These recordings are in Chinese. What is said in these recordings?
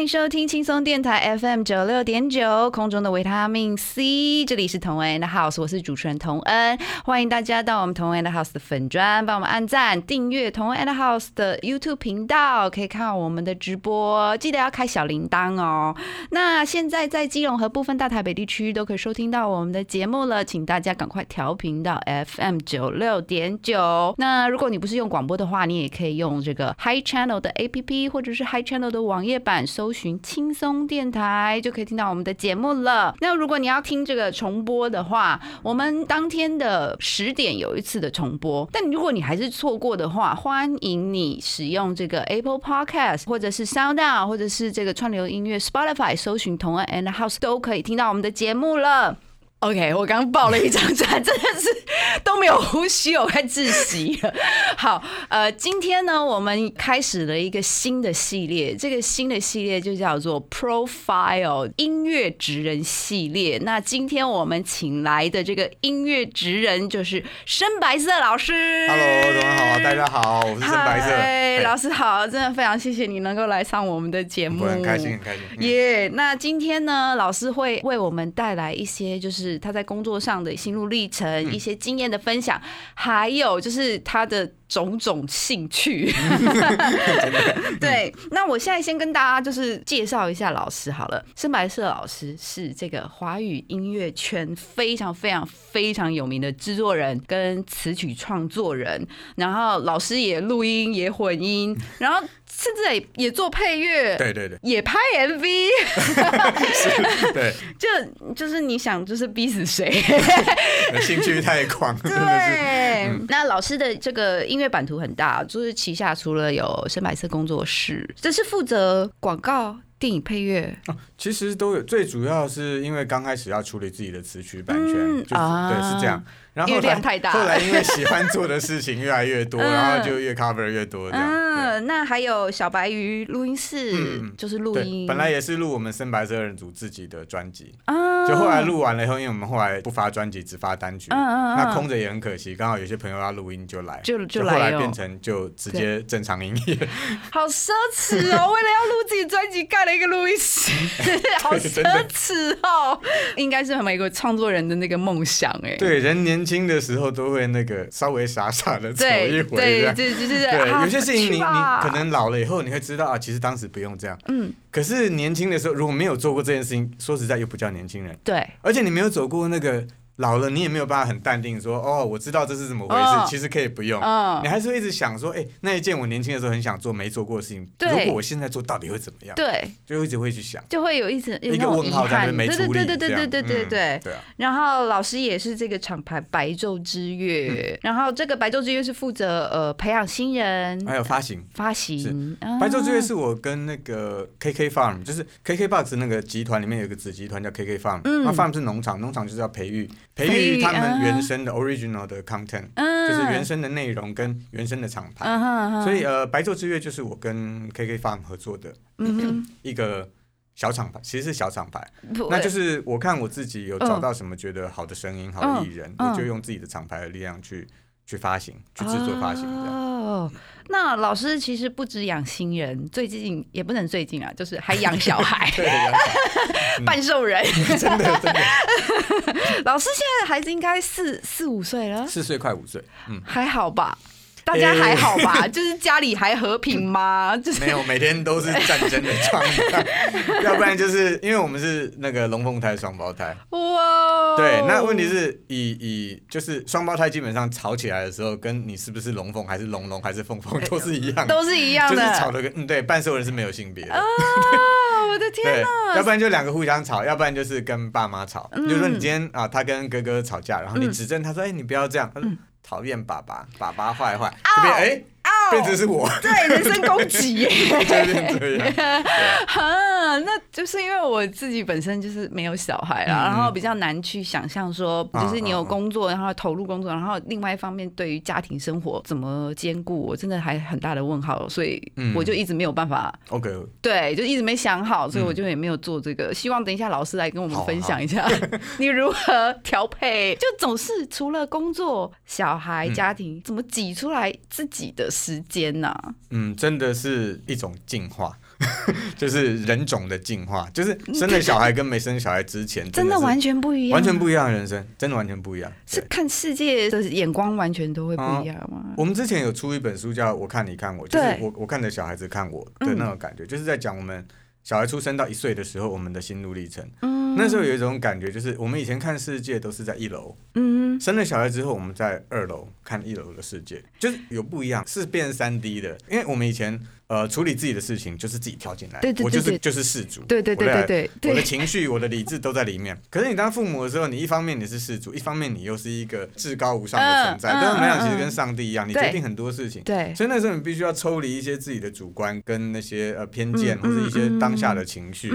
欢迎收听轻松电台 FM 九六点九，空中的维他命 C，这里是同恩的 House，我是主持人童恩，欢迎大家到我们同恩的 House 的粉砖，帮我们按赞、订阅同恩的 House 的 YouTube 频道，可以看到我们的直播，记得要开小铃铛哦。那现在在基隆和部分大台北地区都可以收听到我们的节目了，请大家赶快调频到 FM 九六点九。那如果你不是用广播的话，你也可以用这个 Hi Channel 的 APP 或者是 Hi Channel 的网页版，搜搜寻轻松电台就可以听到我们的节目了。那如果你要听这个重播的话，我们当天的十点有一次的重播，但如果你还是错过的话，欢迎你使用这个 Apple Podcast 或者是 Sound On 或者是这个串流音乐 Spotify 搜寻同恩 and House 都可以听到我们的节目了。OK，我刚爆了一张转，真的是都没有呼吸，我快窒息了。好，呃，今天呢，我们开始了一个新的系列，这个新的系列就叫做 Profile 音乐职人系列。那今天我们请来的这个音乐职人就是深白色老师。Hello，大家好，大家好，我是深白色。嗨，嘿老师好，真的非常谢谢你能够来上我们的节目，很开心，很开心。嗯耶那今天呢，老师会为我们带来一些就是他在工作上的心路历程、嗯一些经验的分享，还有就是他的种种兴趣。对，那我现在先跟大家就是介绍一下老师好了。深白色老师是这个华语音乐圈非常非常非常有名的制作人跟词曲创作人，然后老师也录音也混音，然后甚至也也做配乐。对对对，也拍 MV，对，就就是你想就是逼死谁？兴趣太广。对，那老师的这个音乐版图很大，就是旗下除了有深白色工作室，这是负责广告、电影配乐，其实都有，最主要是因为刚开始要处理自己的词曲版权，嗯就是啊对是这样。然后后来量太大后来因为喜欢做的事情越来越多，嗯然后就越 cover 越多这样。嗯，那还有小白鱼录音室，就是录，音，本来也是录我们深白色二人组自己的专辑，啊就后来录完了以后，因为我们后来不发专辑，只发单曲，那空着也很可惜。刚好有些朋友要录音就来，就就后来变成就直接正常营业。好奢侈哦！为了要录自己专辑，盖了一个录音室，好奢侈哦！应该是每个创作人的那个梦想哎。对，人年轻的时候都会那个稍微傻傻的走一对回这对，就是对，啊有些事情你你可能老了以后，你会知道啊，其实当时不用这样。嗯，可是年轻的时候，如果没有做过这件事情，说实在又不叫年轻人，对而且你没有走过那个老了，你也没有办法很淡定说，哦，我知道这是怎么回事，哦其实可以不用。嗯你还是会一直想说，哎、那一件我年轻的时候很想做没做过的事情，如果我现在做，到底会怎么样？对，就一直会去想就会有一直有一个问号在没处理，对对对对对对对嗯对。对啊，然后老师也是这个厂牌白昼之月，然后这个白昼之月是负责呃培养新人、还有发行。发行。啊白昼之月是我跟那个 KK Farm，就是 KK Box 那个集团里面有一个子集团叫 KK Farm，嗯那 Farm 是农场，农场就是要培育培培育育他啊们原生的 original 的 content，嗯就是原生的内容跟原生的厂牌。所以呃，白昼之月就是我跟 KK Farm 合作的嗯 一个小厂牌，其实是小厂牌。那就是我看我自己有找到什么觉得好的声音、好的艺人，嗯我就用自己的厂牌的力量去去发行、去制作发行这样。哦，那老师其实不止养新人，最近也不能最近啊，就是还养小孩、对，半兽人。真的真的，老师现在孩子应该四四五岁了，四岁快五岁，嗯，还好吧？大家还好吧？就是家里还和平吗？就是没有，每天都是战争的状态，要不然就是因为我们是那个龙凤胎、双胞胎。哇，对，那问题是以以就是双胞胎基本上吵起来的时候，跟你是不是龙凤还是龙龙还是凤凤都是一样的，都是一样的就是。吵的跟嗯对，半兽人是没有性别的。啊！我的天对，哪！要不然就两个互相吵，要不然就是跟爸妈吵。嗯比如说你今天啊，他跟哥哥吵架，然后你嗯指正他说：“哎，你不要这样。”他说：“讨厌爸爸，爸爸坏坏。”这边哎，变成是我，对人身攻击。耶！就变这样。哈，那就是因为我自己本身就是没有小孩啦，嗯然后比较难去想象说，啊就是你有啊啊。工作，然后投入工作，然后另外一方面对于家庭生活怎么兼顾，我真的还很大的问号，所以嗯。我就一直没有办法，OK，对，就一直没想好，所以嗯。我就也没有做这个。希望等一下老师来跟我们分享一下，你如何调配，就总是除了工作、小孩、嗯。家庭，怎么挤出来自己的时间呢？嗯，真的是一种进化，就是人种的进化，就是生了小孩跟没生小孩之前，真的完全不一样，完全不一样的人生，真的完全不一样。是看世界的眼光完全都会不一样吗？我们之前有出一本书叫《我看你看我》，就是对我我看着小孩子看我的那种感觉，就是在讲我们小孩出生到一岁的时候，我们的心路历程。嗯那时候有一种感觉，就是我们以前看世界都是在一楼，嗯，生了小孩之后，我们在二楼看一楼的世界，就是有不一样，是变三 D 的。因为我们以前呃处理自己的事情就是自己跳进来，对对对对我就是就是事主，对对对对对我的，情绪、我的理智都在里面。可是你当父母的时候，你一方面你是事主，一方面你又是一个至高无上的存在。嗯对他们来讲，嗯其实跟上帝一样，你决定很多事情。对，所以那时候你必须要抽离一些自己的主观跟那些呃偏见，嗯或者一些当下的情绪，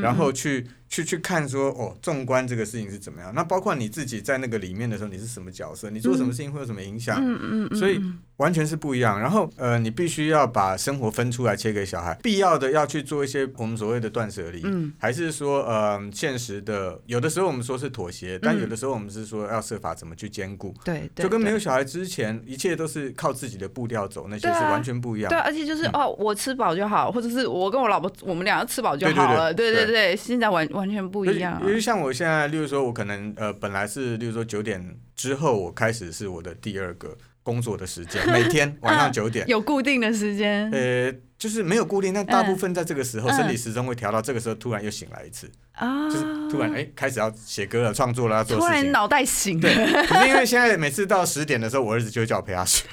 然后去去去看说哦，纵观这个事情是怎么样。那包括你自己在那个里面的时候，你是什么角色？你做什么事情会有什么影响？嗯嗯嗯，所以完全是不一样。然后呃，你必须要把生活分出来切给小孩，必要的要去做一些我们所谓的断舍离，嗯。还是说呃现实的，有的时候我们说是妥协，但嗯有的时候我们是说要设法怎么去兼顾。对，对就跟没有小孩之前，一切都是靠自己的步调走，那些是完全不一样。对，。而且就是哦，我吃饱就好，或者是我跟我老婆我们两个吃饱就好了，对对对。对，现在完完全不一样啊。因，为像我现在，例如说，我可能呃，本来是例如说九点之后，我开始是我的第二个工作的时间，每天 晚上九点。有固定的时间呃，就是没有固定，但大部分在这个时候，嗯生理时钟会调到这个时候，突然又醒来一次，啊，就是突然哎、开始要写歌了、创作了、要做事情。突然脑袋醒了，对，可是因为现在每次到十点的时候，我儿子就会叫我陪他睡，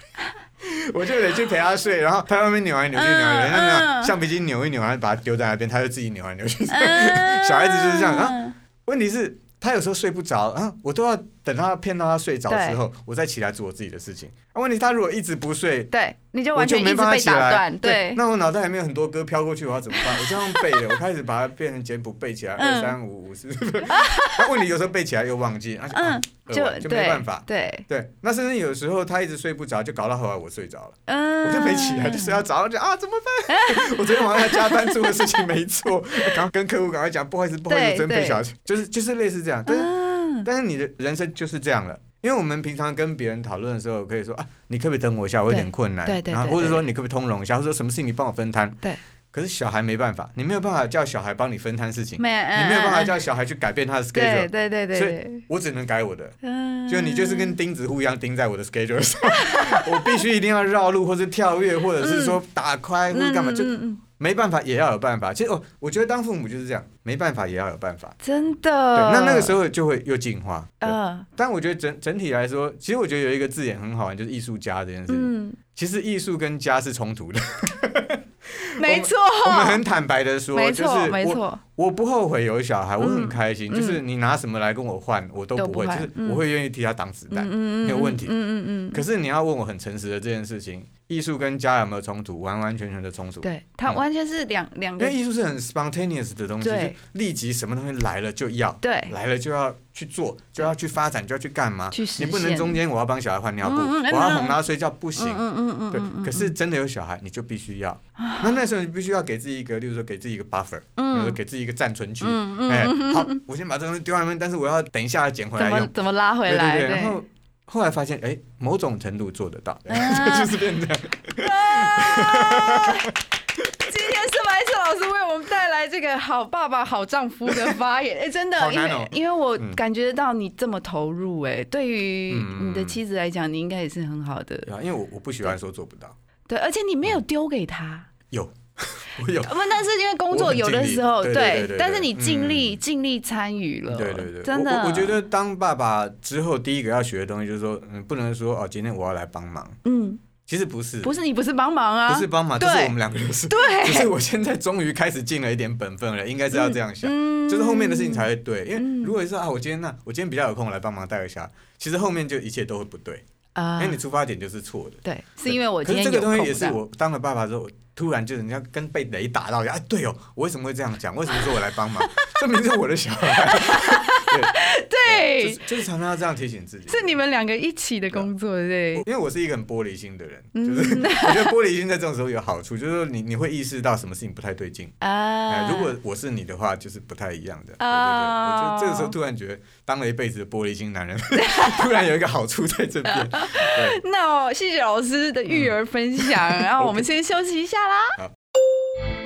我就得去陪他睡，然后他在外面扭来扭去，扭来扭去，嗯那嗯橡皮筋扭一扭，然后把它丢在那边，他就自己扭来扭去。嗯小孩子就是这样啊。问题是，他有时候睡不着啊，我都要等他骗到他睡着之后，我再起来做我自己的事情。啊，问题他如果一直不睡，对，你就完全一直办法起来。被打断，对，那我脑袋里面有很多歌飘过去，我要怎么办？我这样背的，我开始把它变成简谱背起来，嗯二三五五四。那问题有时候背起来又忘记，而且嗯，就就没办法。对，对，那甚至有时候他一直睡不着，就搞到后来我睡着了，嗯，我就没起来，就是要早上就啊怎么办？我昨天晚上加班做的事情没做，赶快跟客户赶快讲，不好意思，不好意思，对我昨天陪对小孩，就是就是类似这样，但是嗯，但是你的人生就是这样了。因为我们平常跟别人讨论的时候，可以说啊，你可不可以等我一下，我有点困难。对对对然后或者说你可不可以通融一下，或者说什么事情你帮我分摊。对。可是小孩没办法，你没有办法叫小孩帮你分摊事情，没，你没有办法嗯叫小孩去改变他的 schedule，对对对所以，我只能改我的。嗯，就你就是跟钉子户一样钉在我的 schedule 上，我必须一定要绕路，或是跳跃，或者是说打开，或者干嘛，就没办法也要有办法。其实哦，我觉得当父母就是这样，没办法也要有办法。真对，的，那那个时候就会又进化。但我觉得整整体来说，其实我觉得有一个字眼很好玩，就是艺术家这件事情。嗯，其实艺术跟家是冲突的。没错，我们很坦白的说，就是我没错，我不后悔有小孩，我很嗯开心。嗯就是你拿什么来跟我换，我都都不会，就是我会愿意替他挡子弹。没有问题嗯嗯嗯，可是你要问我很诚实的这件事情，艺术跟家有没有冲突？完完全全的冲突。对，它嗯完全是两两个因为，艺术是很 spontaneous 的东西，就对立即什么东西来了就要，对来了就要去做，就要去发展，就要去干嘛？你不能中间我要帮小孩换尿布，嗯嗯嗯我要哄他睡觉，不行。嗯嗯嗯对可是真的有小孩，你就必须要。那那时候你必须要给自己一个，例如说给自己一个 buffer，比如说嗯给自己一个暂存区。嗯嗯哎嗯，好，我先把这东西丢外面，但是我要等一下捡回来用。么怎么拉回对来？对对，然后后来发现，哎，某种程度做得到，啊。就是变这样。啊。今天是白色老师为我们带来这个个好爸爸、好丈夫的发言，哎、真的，因为因为我嗯。感觉到你这么投入、哎，对于嗯。你的妻子来讲，你应该也是很好的，对啊，因为我我不喜欢说做不到，对，而且你没有丢给他。有我有，不，但是因为工作有的时候对但是你尽力嗯。尽力参与了，对对对，真的，我觉得当爸爸之后，第一个要学的东西就是说，嗯，不能说哦，今天我要来帮忙，嗯，其实不是，不是你不是帮忙啊，不是帮忙，就是我们两个是，对，只是我现在终于开始尽了一点本分了，应该是要这样想。嗯。就是后面的事情才会对，因为嗯。如果是啊，我今天那我今天比较有空，我来帮忙带一下，其实后面就一切都会不对，啊。因为你出发点就是错的。对，是因为我可今天这个东西也是我当了爸爸之后，突然就人家跟被雷打到一样，哎，对哦，我为什么会这样讲？为什么说我来帮忙？这明明是我的小孩。对，就是，就是常常要这样提醒自己。是你们两个一起的工作，对，因为我是一个很玻璃心的人，嗯就是 我觉得玻璃心在这种时候有好处，就是说你你会意识到什么事情不太对劲。哎，啊，如果我是你的话，就是不太一样的。对对对，啊我就这个时候突然觉得，当了一辈子的玻璃心男人，突然有一个好处在这边。那我谢谢老师的育儿分享，然后我们先休息一下啦。